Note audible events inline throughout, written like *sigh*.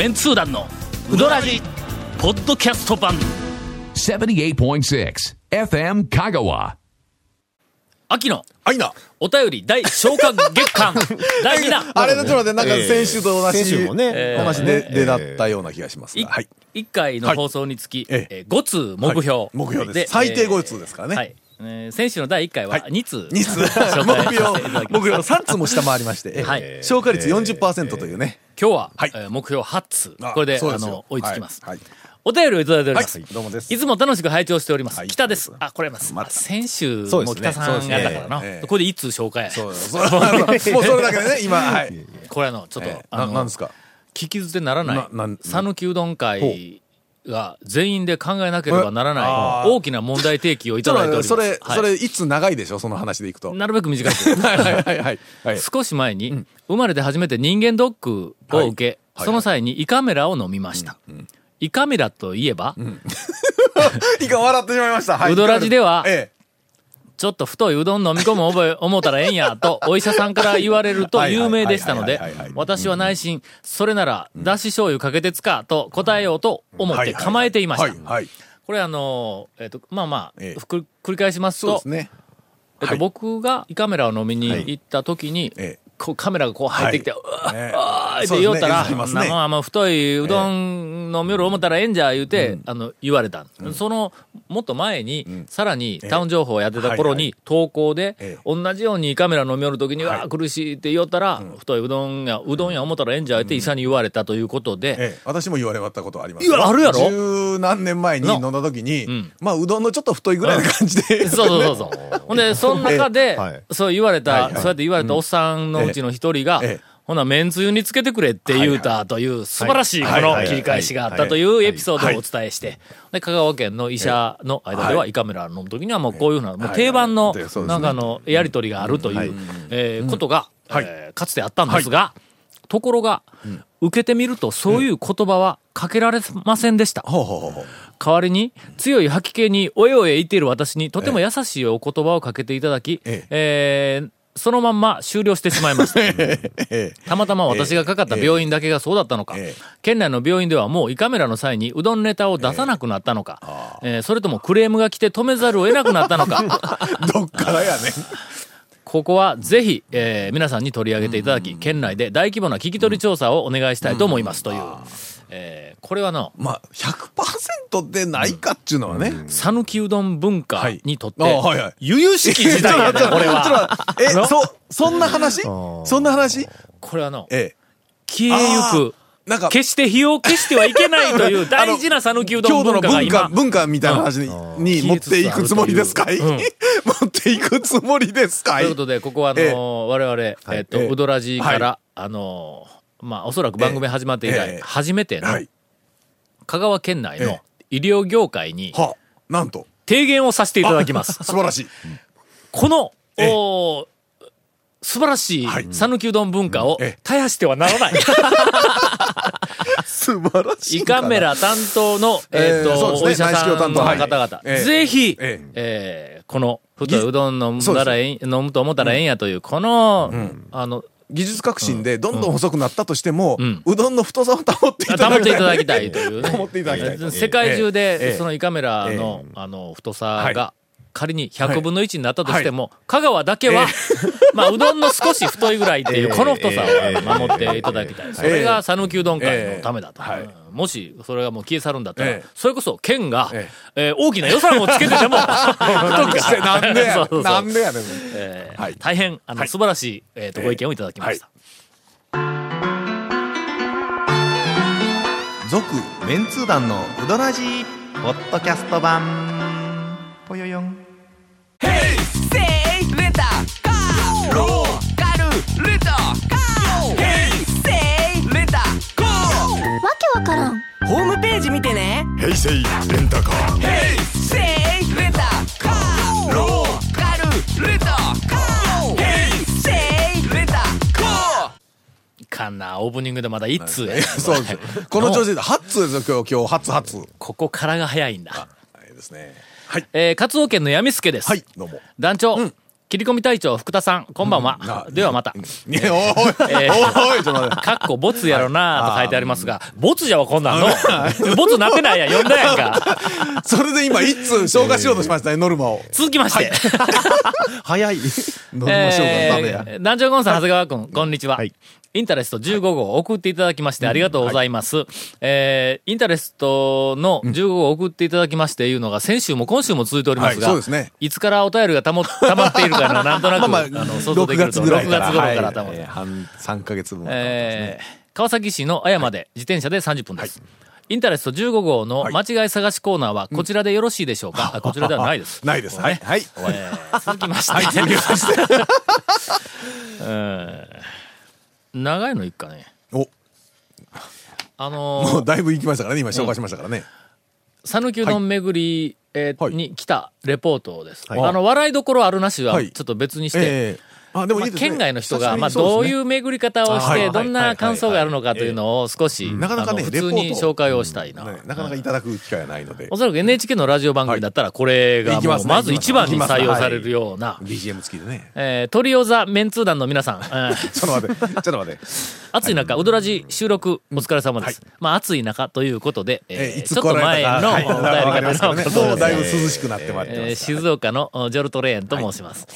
メンツー団のウドラジポッドキャスト版。78.6 FM Kagawa. 秋のあいな。お便り大消化月間。第2弾あれのちょっと待って、なんか先週と同じ、先週もねえー話で、でだったような気がしますいが。はい。1回の放送につき、えええー5通目標、はい。目標です。最低5通ですからね。はいえー先週の第1回ははい。2通、2目標。目標3通も下回りまして、はい。えー消化率40%というね。今日は、はい。えー目標8通あこれであの追いつきます、はい。はい。お便りをいただいております、はい。どうもです。いつも楽しく拝聴しております。はい。北です。あ、これます。また。先週も北さんやったからな。ねええ。これで一通紹介。や。そう。*laughs* そう。もうそれだけでね、今、はい。これあの、ちょっと、えーあのななんですか？聞き捨てならない讃岐うどん会が全員で考えなければならあないー大きな問題提起をいただいております。それ、はいそれ、いつ長いでしょ？その話でいくと。なるべく短く。*laughs* はいはいはいはい。はい。少し前に、生まれて初めて人間ドックを受け、はいその際に胃カメラを飲みました。胃カメラといえば、いかん *laughs* 笑ってしまいました。はいうどらじではえちょっと太いうどん飲み込む覚え、*laughs* 思ったらええんや、と、お医者さんから言われると有名でしたので私は内心、それなら、だし醤油かけてつか、と答えようと思って構えていました。これあの、えっと、まあまあ、えく繰り返しますと。えっと、はい。僕が胃カメラを飲みに行った時にええ、こうカメラがこう入ってきて、うわね。あーって言おったら、ね。まあまあ太いうどん飲みよる思ったらええんじゃ言うて、あの、言われた。その、もっと前に、さらにタウン情報をやってた頃はいに、投稿でええ、同じようにカメラ飲みよる時に、わあ苦しいって言おったら、太いうどんや、うどんや思ったらええんじゃ言って医者に言われたということで、ええ、私も言われたことあります。いやあるやろ？十何年前に飲んだ時に、ん。まあうどんのちょっと太いぐらいの感じで、そうそうそうそう。ほんで、その中で、はい。そう言われた、はいはい。そうやって言われたおっさんのうちの一人が、ええ。ほな、麺つゆにつけてくれって言うたという素晴らしいこの切り返しがあったというエピソードをお伝えして、で、香川県の医者の間では、胃カメラの時にはもうこういうふうな、もう定番のなんかあの、やりとりがあるという、えーことが、はい。えーかつてあったんですが、ところが、受けてみるとそういう言葉はかけられませんでした。代わりに強い吐き気におえおえ言っている私にとても優しいお言葉をかけていただき、え。えーそのまんま終了してしまいました。*laughs* えたまたま私がかかった病院だけがそうだったのか、ええ県内の病院ではもう胃カメラの際にうどんネタを出さなくなったのか、えーそれともクレームが来て止めざるを得なくなったのか、え *laughs* どっからやねん。ここはぜひ、えー皆さんに取り上げていただき、県内で大規模な聞き取り調査をお願いしたいと思いますという、えーこれはの、まあ100%でないかっちゅうのはね、讃岐うどん文化にとって、はいあはいはい。由々しき時代やね、*laughs* これは。えそそんな話？そんな話？これはの、ええ。消えゆく、なんか決して火を消してはいけないという *laughs* 大事な讃岐うどん文化が今。文化、、文化みたいな話に,、に持っていくつもりですか？い、う。ん *laughs* 持っていくつもりですか？いということで、ここはあのええ。我々、えっと、ええ。うどらじから、はあのまあ、おそらく番組始まって以来、ええ。初めての、はい。香川県内のえ医療業界にはなんと、提言をさせていただきます。素晴らしい。この、ええ。おー素晴らしいはい。讃岐うどん文化をええ。絶やしてはならない。*laughs* 素晴らしい胃。カメラ担当の、えっ、と、お医者さんの方々、ええぜひ、ええ。ーこの、太いうどん飲んだらええん、飲むと思ったらええんやという、この、あの、技術革新でどんどん細くなったとしても、ん。うどんの太さを保っていただきたい。保っていただきたいというね。世界中えで、えその胃カメラの、あの、太さが、仮に100はい分の1になったとしても、香川だけは、まあ、うどんの少し太いぐらいっていう、ええこの太さを守っていただきたい。それが、讃岐うどん会のためだと。もし、それがもう消え去るんだったらええ、それこそ、県がえ、え。ー大きな予算をつけてでも、*laughs* 太くして *laughs* なんでやねん。えーはい。大変、あの、はい。素晴らしい、えっと、ご意見をいただきました。続メンツー団のウドラジーポッドキャスト版。ぽよよんね平成レンタカーせいレンタカーローカルレンタカーヘイセイレンタカーかんな、オープニングでまだ一通や。そうですよ。*laughs* この調子で8通ですよ、今日、今日、初初。ここからが早いんだ。はいですね。はい。えー、カツオ県の闇助です。はい、どうも。団長、切り込み隊長福田さん、こんばんは。ではまた。い *laughs* や、おい、えーおい、ちょっと待って。かっこ、ボツやろなと書いてありますが、ボツじゃわ、こんなんの？ボツなってないやん、読んだやんか。*laughs* それで今、一通消化しようとしましたね、ノルマを。続きまして。*laughs* 早い。ノルマ消化ダメや。えー、団長ゴンさん、長谷川君、こんにちは。はいインタレスト15号を送っていただきましてありがとうございます。えーインタレストの15号を送っていただきましていうのが先週も今週も続いておりますが、はいそうですねいつからお便りがたも、*laughs* 溜まっているかのなんとなく、まあまあ、あの、想像で6きると月ぐらい6月頃からはい多分。えー半3ヶ月分。えー川崎市の綾まで自転車で30分です。インタレスト15号の間違い探しコーナーはこちらでよろしいでしょうか、あこちらではないです。*laughs* ないです。はい。はい。えー続きまして。はい、続きまして。え *laughs* ー長いのいっかね。お、あのーもうだいぶ行きましたからね、今紹介しましたからね。讃岐うどん巡り、えーはい。に来たレポートです。はい。あの、笑いどころあるなしははい。ちょっと別にして、ええあ、でもまあ。県外の人が、まあ、どういう巡り方をして、はいどんな感想があるのかというのを少し、なかなかね普通に紹介をしたいな。ねなかなかいただく機会はないので。お。そらく NHK のラジオ番組だったら、これがまず一番に採用されるような、BGM 付きでね。えートリオザメンツー団の皆さん、えー *laughs* ちょっと待って、ちょっと待って。暑い中、うどらじ収録お疲れ様です。まあ、暑い中ということで、えーちょっと前のお便り方のますけどね。もうだいぶ涼しくなってまいりまえーす。静岡のおジョルトレーンと申します。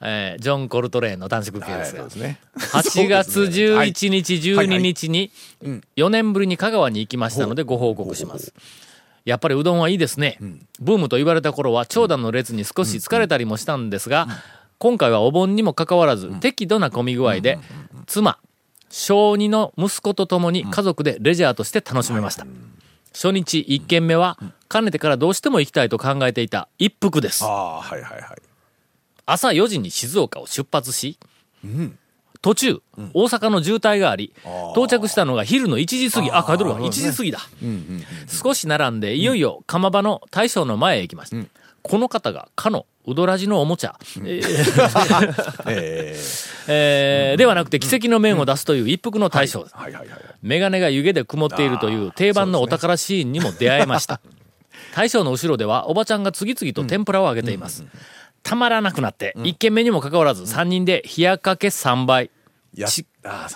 えージョン・コルトレーンの短縮系はい、ですがそうで、すね。8月11日、12日にうん。4年ぶりに香川に行きましたのでご報告します。やっぱりうどんはいいですね。ブームと言われた頃は長蛇の列に少し疲れたりもしたんですが、今回はお盆にもかかわらず適度な混み具合で、妻、小2の息子と共に家族でレジャーとして楽しめました。初日1軒目は、かねてからどうしても行きたいと考えていた一服です。あ。あ、はいはいはい。朝4時に静岡を出発し、途中、大阪の渋滞があり、到着したのが昼の1時過ぎ、あ、書いてるわ、1時過ぎだ。少し並んで、いよいよ釜場の大将の前へ行きました。この方が、かの、うどらじのおもちゃ、ではなくて奇跡の面を出すという一服の大将。メガネが湯気で曇っているという定番のお宝シーンにも出会えました。大将の後ろではおばちゃんが次々と天ぷらを揚げています。たまらなくなって、一軒目にもかかわらず3人で冷やかけ3倍、やち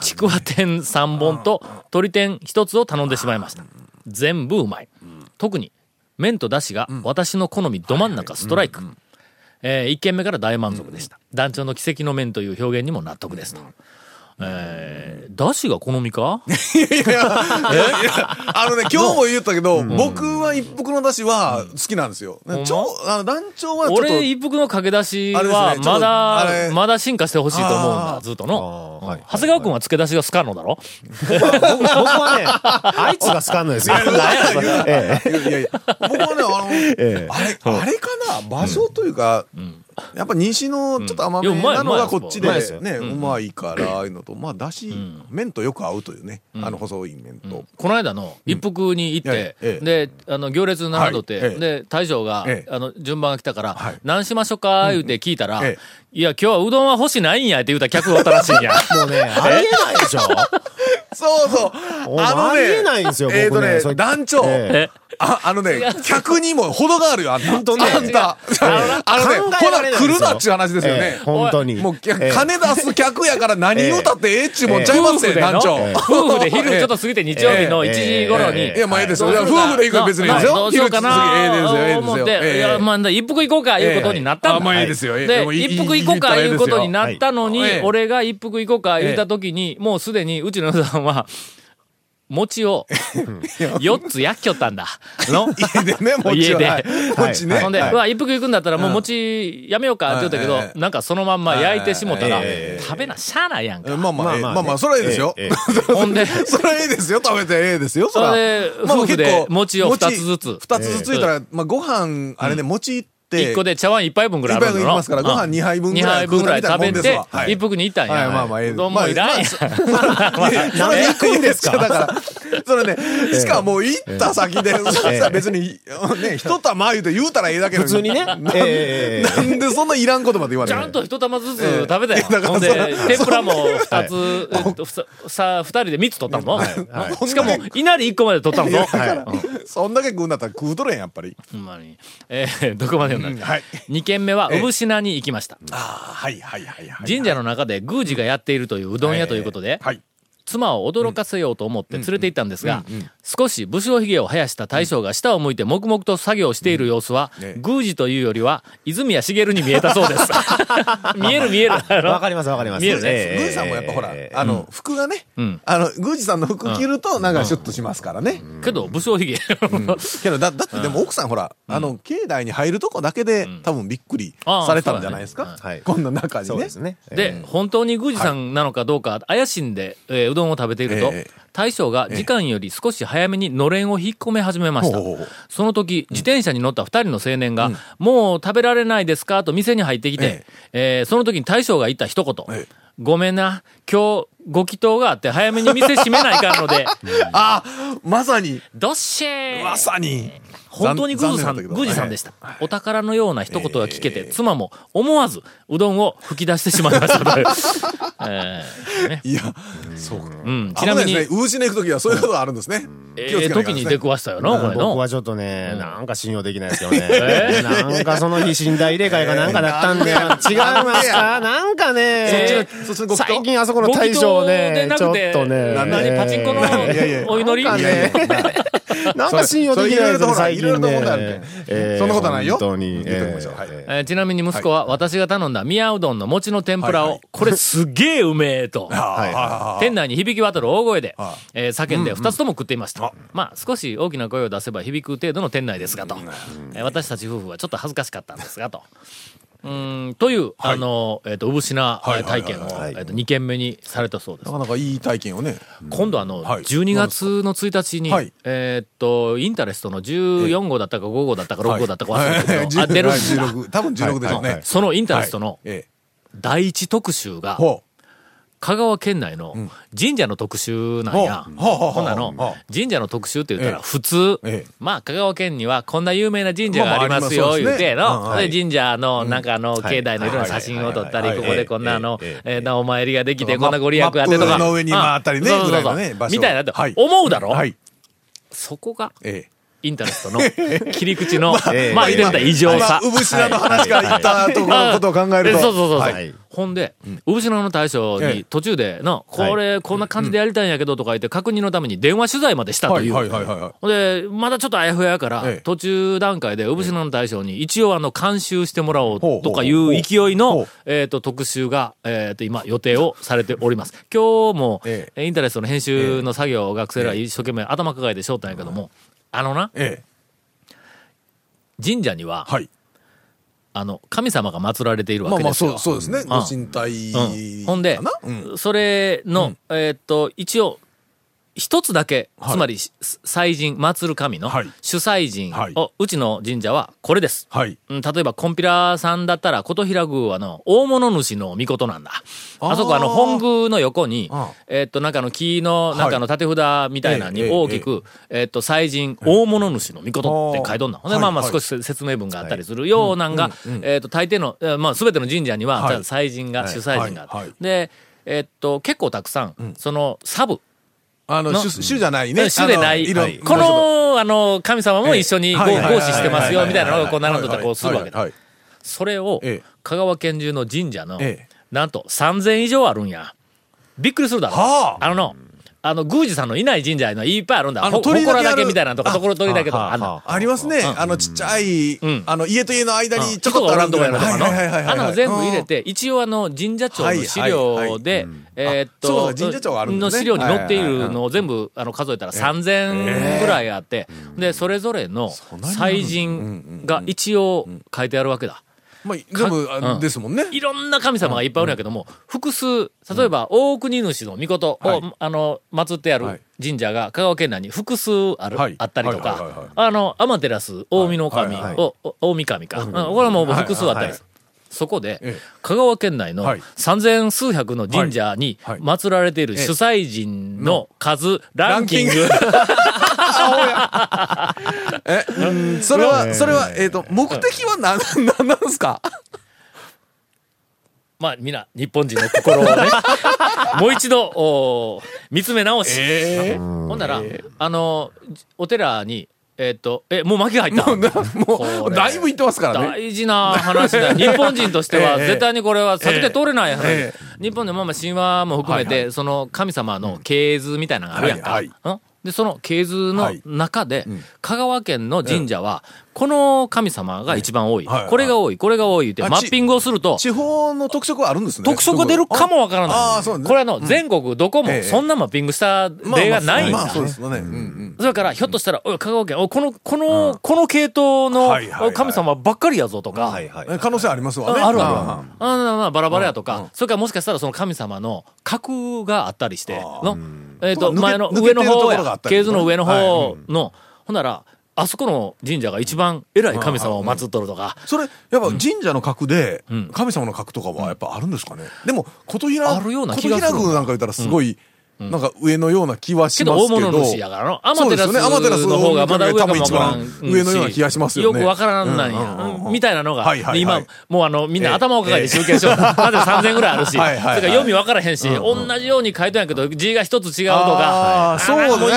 ちくわ天3本と鶏天1つを頼んでしまいました。全部うまい。特に麺と出汁が私の好みど真ん中ストライク。え1軒目から大満足でした。団長の奇跡の麺という表現にも納得ですと。えー、出汁が好みか？あのね、今日も言ったけど、僕は一服の出汁は好きなんですよ。ん。まちょあの団長はちょっと。俺、一服のかけ出しあれは、ですねまだ、まだ進化してほしいと思うんだ、ずっとの。はい。長谷川君は付け出しがスカのだろ？僕はね、あいつがスカンのですよ。ええいやいや。いや、僕はね、あの、*laughs* ええ。あれ、あれかな？場所というか、やっぱ西のちょっと甘めなのがこっちでね、うまいから、ああいうのと、まあ、だし、麺とよく合うというね、あの細い麺と。この間の一服に行って、ええ。で、あの、行列並んどって、で、大将が、ええ。あの、順番が来たから、はい。何しましょうか言うて聞いたら、えいや、今日はうどんは欲しないんやって言うた客がおったらしいん。や。*laughs* もうね、ありえないでしょ。*laughs* そうそう。おありえないんですよえっとね団長。ええあ、あのね、客にも程があるよ、あんた。本当ね。あんた。あのね、考ほら、来るなっちゅう話ですよえね。え。本当に。もう、ええ金出す客やから何言うたってええっちゅうもんちゃいますよ、夫婦での団長。夫婦で昼ちょっと過ぎて日曜日の1時頃に、ええ。いや、まあええですよ。夫婦で行くの別にいいですよ。昼過ぎ。ええですよ、ええですよ。まあ、一服行こうか、いうことになったんだ。あまあいいですよ。ええ。で一服行こうか、いうことになったのに俺が一服行こうか、言った時に、もうすでに、うちの嫁さんは、餅を4つ焼きよったんだ。の？家でね、餅家では。はい餅ね。ほんで、はいうわ、一服行くんだったらもう餅やめようかって言ったけど、なんかそのまんま焼いてしもたらえ、食べなしゃあないやんか。まあまあ、ええまあまあまあまあ、それはいいですよ。ええ *laughs* ほんで、それはいいですよ。食べてええですよ。それでまあ夫婦で結構餅を二つずつ二つずついたら、まあご飯、あれね、餅。1個で茶碗1杯分ぐらいあるんだろ？一杯分いきますからご飯二杯分ぐらい2杯分ぐらい食べて一服に行ったんや。はいまあまあええ。うどんもいらんやん。*laughs* それで行くんですか？だから、それね、しかも行った先で、別に、ね、一玉言うて言うたらええだけ普通にね。ええなんでそんないらん言葉で言われちゃんと一玉ずつ食べたよ。だからほんで天ぷらも二つ、ささ、二人で三つ取ったのしかも、稲荷一個まで取ったのだから、そんだけ食うんだったら食うとるやん、やっぱり。ほんまに。えー *laughs* どこまで読んだはい。二軒目は、産品に行きました。ああ、はいはいはいはい。神社の中で宮司がやっているといううどん屋ということで、はい。妻を驚かせようと思って連れて行ったんですが、少し武将髭を生やした大将が下を向いて黙々と作業している様子は、ね。宮司というよりは、泉谷茂に見えたそうです。*laughs* 見える見える。わかりますわかります。見えるね。ええ宮司さんもやっぱほら、あの、服がねん、あの、宮司さんの服着ると、なんかシュッとしますからね。けど、武将髭。けど、だ、だってでも奥さんほら、あの、境内に入るとこだけで、多分びっくりああされたんじゃないですか？はい。こんな中にね。そうです。ね。で、本当に宮司さんなのかどうか怪しんで、えーうどんを食べていると、ええ。大将が時間より少し早めにのれんを引っ込め始めました。ほうほうほう。その時、自転車に乗った二人の青年が、もう食べられないですか？と店に入ってきて、えーその時に大将が言った一言、ええ。ごめんな、今日ご祈祷があって早めに店閉めないかんので、*laughs* あ、まさに、どっしー。まさに。本当に宮司さん、宮司さんでした。お宝のような一言が聞けて、妻も思わずうどんを吹き出してしまいましたという。*laughs* えーね。いや、そうか。うん、ちなみに、ちなみに、ウーシネ行くときはそういうことがあるんですね。ええないかんですね。時に出くわしたよな、これの。僕はちょっとね、なんか信用できないですけどね。*laughs* えなんかその日寝台入れ替えがなんかだったんで、違いますか？なんかね、最近あそこの大将ね、ちょっとね、何パチンコのいやいやお祈り？なんかね、*laughs* なんか信用できないですよ、最近いろいろとほらいろいろと問題あるねけん。そんなことはないよ本当に。ちなみに息子は私が頼んだ宮うどんの餅の天ぷらを、これすげえうめえと。はいは店内に響き渡る大声では、えー叫んで二つとも食っていました。まあ少し大きな声を出せば響く程度の店内ですがと。えー私たち夫婦はちょっと恥ずかしかったんですがと。うーん、という、あの、えっ、と、産品はいはいはい体験を、はい。えっ、と、2軒目にされたそうです。な。かなかいい体験をね。今度あの、はい。12月の1日に、はい。えーっと、インタレストの14号だったか5号だったか6号だったか忘れたけど、あ、出るんだ。16多分16でしょうね。そのインタレストの第一特集が、ほ香川県内の神社の特集なんや。ほんなの。ほ、神社の特集って言ったらええ。普通。ええ、まあ香川県にはこんな有名な神社がありますよ、言うての、神社のなんかあの、境内のいろんな写真を撮ったり、はい。ここでこんなあのええ、えーお参りができて、まこんなご利益あってとか。の上に回ったりね。みたいなとはい。思うだろ？はい。そこが、ええ。インタレストの *laughs* 切り口の、ええまあ言ってみたら異常さ。今、産品の話から言ったところのことを考えると。そうそうそうそう。はい。ほんで、産品の大将ええ。に途中での、これ、こんな感じでやりたいんやけどとか言って確認のために電話取材までしたという。はいはいはいで、まだちょっとあやふややから、ええ。途中段階で、産品の大将に一応あの、監修してもらおうとかいう勢いほのう、えっと、特集が、えっと、今予定をされております。今日も、えインタレストの編集の作業を学生ら一生懸命頭抱えてしょったんやけども、あのな、ええ。神社には、はい。あの、神様が祀られているわまあまあ、けですよ。そう、そうですね。ご神体うん、ほんでうんそれの、えーっと、一応、一つだけ、はい。つまり、し祭神、祀る神のはい。主祭神を、はい。うちの神社はこれです。はい。うん例えば、コンピラさんだったら、琴平宮はの、大物主の御事なんだ。あそこ、あの、本宮の横にあ、えーっと、なんかの木の、なんかの縦札みたいなのにええ大きく、えーっと、祭神、大物主の御事って書いとんな。ほんで、まあまあ、はい。少し説明文があったりするようなんが、えーっと、大抵の、えーまあ、すべての神社には、祭神が、主祭神があって。で、えーっと、結構たくさん、その、サブ、あの、の主主じゃないね。主でない、こ、の、あの、神様も一緒に合祀してますよ、みたいなのがこう並んでたらこうするわけだ。それをええ、香川県中の神社のええ、なんと3000以上あるんや。びっくりするだろ。はあ。あのの、あの、宮司さんのいない神社のいっぱいあるんだ。あのほ鳥居だけみたいなとか、ところ鳥居だけとか。あありますね。あの、ちっちゃいん、あの、家と家の間にちょっとあがおらんとかの。あの全部入れて、一応あの、神社庁の資料で、えーっと、神社庁があるの資料に載っているのを全部あの数えたら3000ぐらいあって、で、それぞれの祭神が一応書いてあるわけだ。まあ、全部あうん。ですもんね。いろんな神様がいっぱいあるんやけども、複数、例えば、大国主の御事を、はい。あの、祀ってあるはい。神社が香川県内に複数ある、はい。あったりとか、あの、天照大神の神を、お大神か。うんこれはもう複数あったりする。そこでええ、香川県内のはい。三千数百の神社に祀られている主催人の数、ランキング。*laughs* え、うんそれは、それは、えっと、目的は何、何なんですか？まあ、みんな、日本人の心をね、*laughs* もう一度、お見つめ直し。ほんなら、あの、お寺に、えっ、と、え、もう巻きが入った。もこう、れ。だいぶ言ってますからね。大事な話だ。よ。*laughs* 日本人としては、ええ絶対にこれは避けて通れない話。え日本でもまあ神話も含めて、はいその神様の系図みたいなのがあるやんか。はい。うん？で、その系図のはい。中で、香川県の神社は、この神様が一番多い。はいこれが多い、これが多いって、あマッピングをすると、地方の特色はあるんですね。特色出るかもわからない。ああそうねこれあの、全国どこもええそんなマッピングした例がないんだ。まあまあそうですよね。うんうん。それから、ひょっとしたら、おい香川県、この、この、この系統のはいはいはい神様ばっかりやぞとか、はいはい。え可能性ありますわね。ああるあるああバラバラやとか、それからもしかしたらその神様の格があったりして、のえっ、と、抜け前の上の方や系図の上のはい方の、ほんなら、あそこの神社が一番偉い神様を祀っとるとか、それ、やっぱ神社の格でん、神様の格とかはやっぱあるんですかね？でも、琴平、あるような気がする琴平宮なんか言ったらすごい、なんか上のような気はしけますけど。ど大物主やからの。アマテラスの方がまだ上かも一番上のような気がしますよね。よくわからんなん。うんうんうんや。うん。みたいなのが、今、もうあの、みんええ。な頭を抱えて集計しよう。まず3000ぐらいあるし、それはいはい。はいから読みわからへんし、同じように書いてんやけど、字が一つ違うとか。そうね。も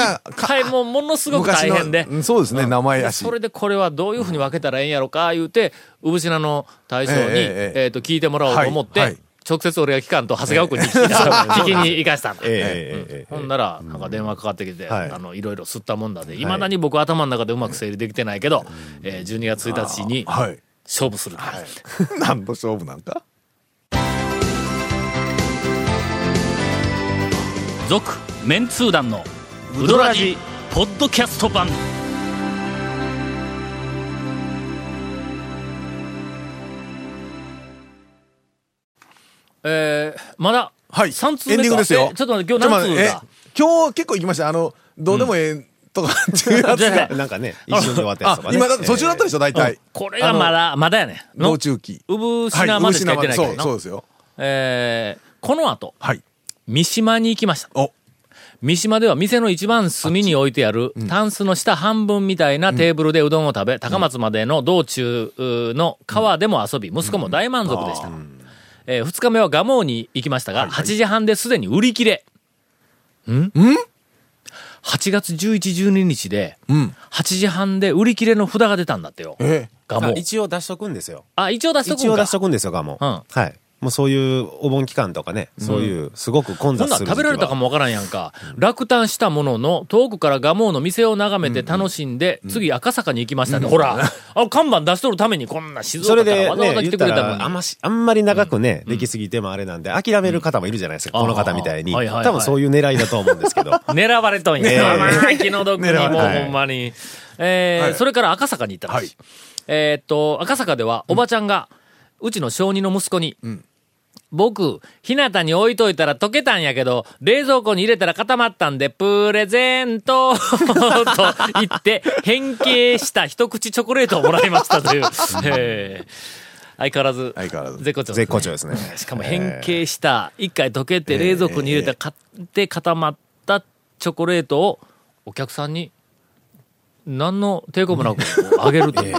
いもうものすごく大変で。そうですね、名前やし。それでこれはどういうふうに分けたらええんやろか、言うて、産品の大将に、えっと、聞いてもらおうと思って、はいはい直接俺が聞かんと長谷川君に聞きに行かしたんだ。ええええええ。ほんなら、なんか電話かかってきて、はい。あの、いろいろ吸ったもんだで、いまだに僕頭の中でうまく整理できてないけど、えー、12月1日にはい。勝負する。*laughs* 何の勝負なんか続、メンツー団の、ウドラジ、ポッドキャスト版。えー、まだ、はい。3通目かエンディングですよ。えちょっと待って、今日何通だ？え今日結構行きました。あの、どうでもええとかっていうやつが。なんかね、一瞬で終わったやつとかね。あ今だって途中だったでしょ、大体。これがまだ、まだやね道中期。産品までしか行ってないからそう、なそうですよ。えー、この後、はい。三島に行きました。お、三島では店の一番隅に置いてある、タンスの下半分みたいなテーブルでうどんを食べ、高松までの道中の川でも遊び、息子も大満足でした。えー二日目は蒲生に行きましたが、8時半ですでに売り切れ。ん ?8 月11、12日で、うん。8時半で売り切れの札が出たんだってよ。え蒲生。あ一応出しとくんですよ。あ、一応出しとくんか一応出しとくんですよ、ガモ。うんはい。もうそういうお盆期間とかね、そういうすごく混雑する時期は。食べられたかもわからんやんか。落胆したものの、遠くから蒲生の店を眺めて楽しんで、次赤坂に行きましたね。ほら、あの看板出しとるためにこんな静岡からわざわざ来てたくれたのに。ら、あんまし、あんまり長くね、できすぎてもあれなんで、諦める方もいるじゃないですか、うんこの方みたいに。はいはいはい多分そういう狙いだと思うんですけど。*laughs* 狙われとんや。え気の毒にもうほんまに。えそれから赤坂に行ったらしい。えーっと、赤坂ではおばちゃんが、うちの小児の息子に、僕、日向に置いといたら溶けたんやけど、冷蔵庫に入れたら固まったんで、プレゼント *laughs* と言って、変形した一口チョコレートをもらいましたという。*laughs* え。ー相変わらず、相変わらず。絶好調ですね。絶好調ですね。しかも変形した、一回溶けて冷蔵庫に入れた、買って固まったチョコレートをお客さんに、何の抵抗もなく *laughs* あげると。いう。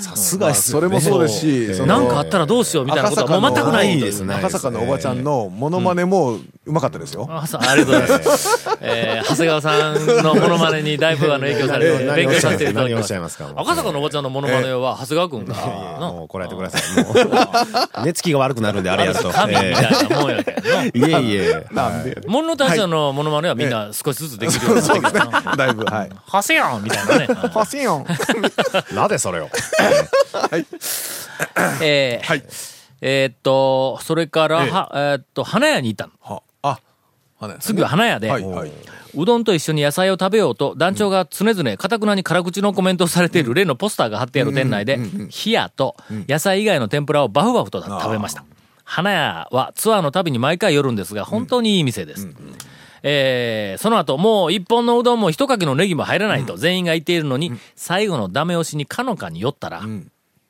さすがそれもそうですし、そのなんかあったらどうしようみたいなことはもう全くない赤坂のですね赤坂のおばちゃんのモノマネもうまかったですよ。あそうありがとうございます。えー長谷川さんのモノマネにだいぶあの影響されて、ええ勉強させていただきまし。しゃいますかもう赤坂のおばちゃんのモノマネは長谷川君が、のもうこらえてください。寝つきが悪くなるんで、あれやると。神みたいなもんやいえいえ。なんでモノ大将のモノマネはみんな少しずつできるようになってきた *laughs* な。だいぶ、はい。はせやんみたいなね。パシオン。*laughs* なぜそれを？えーはい。えーっと、それから、ええはえーっと、花屋に行ったの。は、あ、花屋さん次は花屋で、はい、はい。うどんと一緒に野菜を食べようと、団長が常々、かたくなに辛口のコメントをされている例のポスターが貼ってある店内で、冷やと野菜以外の天ぷらをバフバフと食べました。花屋はツアーの旅に毎回寄るんですが、本当にいい店です。えーその後、もう一本のうどんも一かけのネギも入らないと全員が言っているのに、最後のダメ押しにかのかに寄ったら、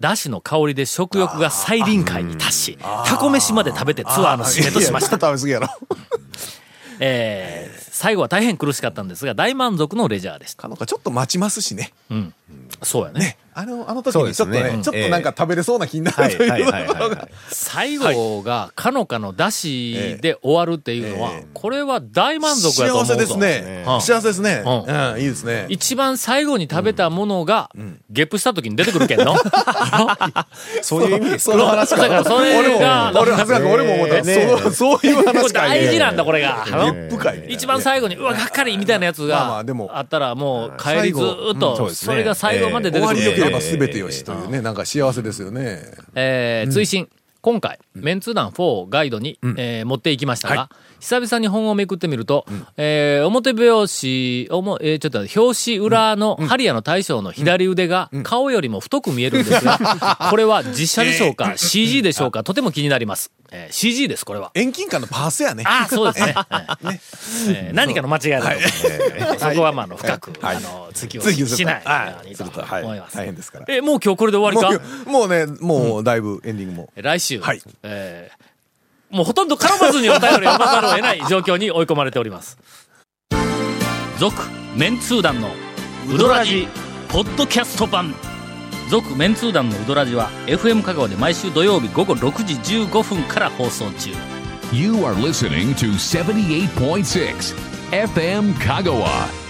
だしの香りで食欲が再臨界に達し、タコ飯まで食べてツアーの締めとしました。食べ過ぎやろ。*laughs* えー最後は大変苦しかったんですが、大満足のレジャーでした。かのかちょっと待ちますしね。そうやね。あの、あの時にちょっとね、うん。ちょっとなんか食べれそうな気になるという。最後が、かのかのだしで終わるっていうのは、ええ。これは大満足やと思うぞ。幸せですね。うん幸せですね。うん。うん、いいですね。一番最後に食べたものが、ゲップした時に出てくるけんの。*laughs* そういう意味ですその話だか？らそれ俺も、が、俺、長谷川君俺も思った。ねそのそういう話かい。大事なんだ、これが。ゲップ会ね一番最後に、うわ、がっかりみたいなやつがあでもあったら、もう帰りずーっと、それが最後まで出終てくるれば全てよしというね、なんか幸せですよね。えー追伸。今回、メンツー団4ガイドに、えー持っていきましたが、久々に本をめくってみると、えー表表紙、おもえーちょっと表紙裏のハリアの大将の左腕が顔よりも太く見えるんですが、*laughs* これは実写でしょうか、CG でしょうか、とても気になります。えー CG です、これは。遠近感のパースやね。ああ、そうですね。は *laughs* いえー何かの間違いだと思います。そこはまああの深く、あの追求しないよはい。うにと思います。大変ですから。え、もう今日これで終わりか？もう、もうね、もうだいぶエンディングも。来週、はい。えーもうほとんど絡まずにお便りを読まざるを得ない状況に追い込まれております。続、メンツー団のウドラジ、ポッドキャスト版。続、メンツー団のウドラジは、FM 香川で毎週土曜日午後6時15分から放送中。You are listening to 78.6 FM Kagawa.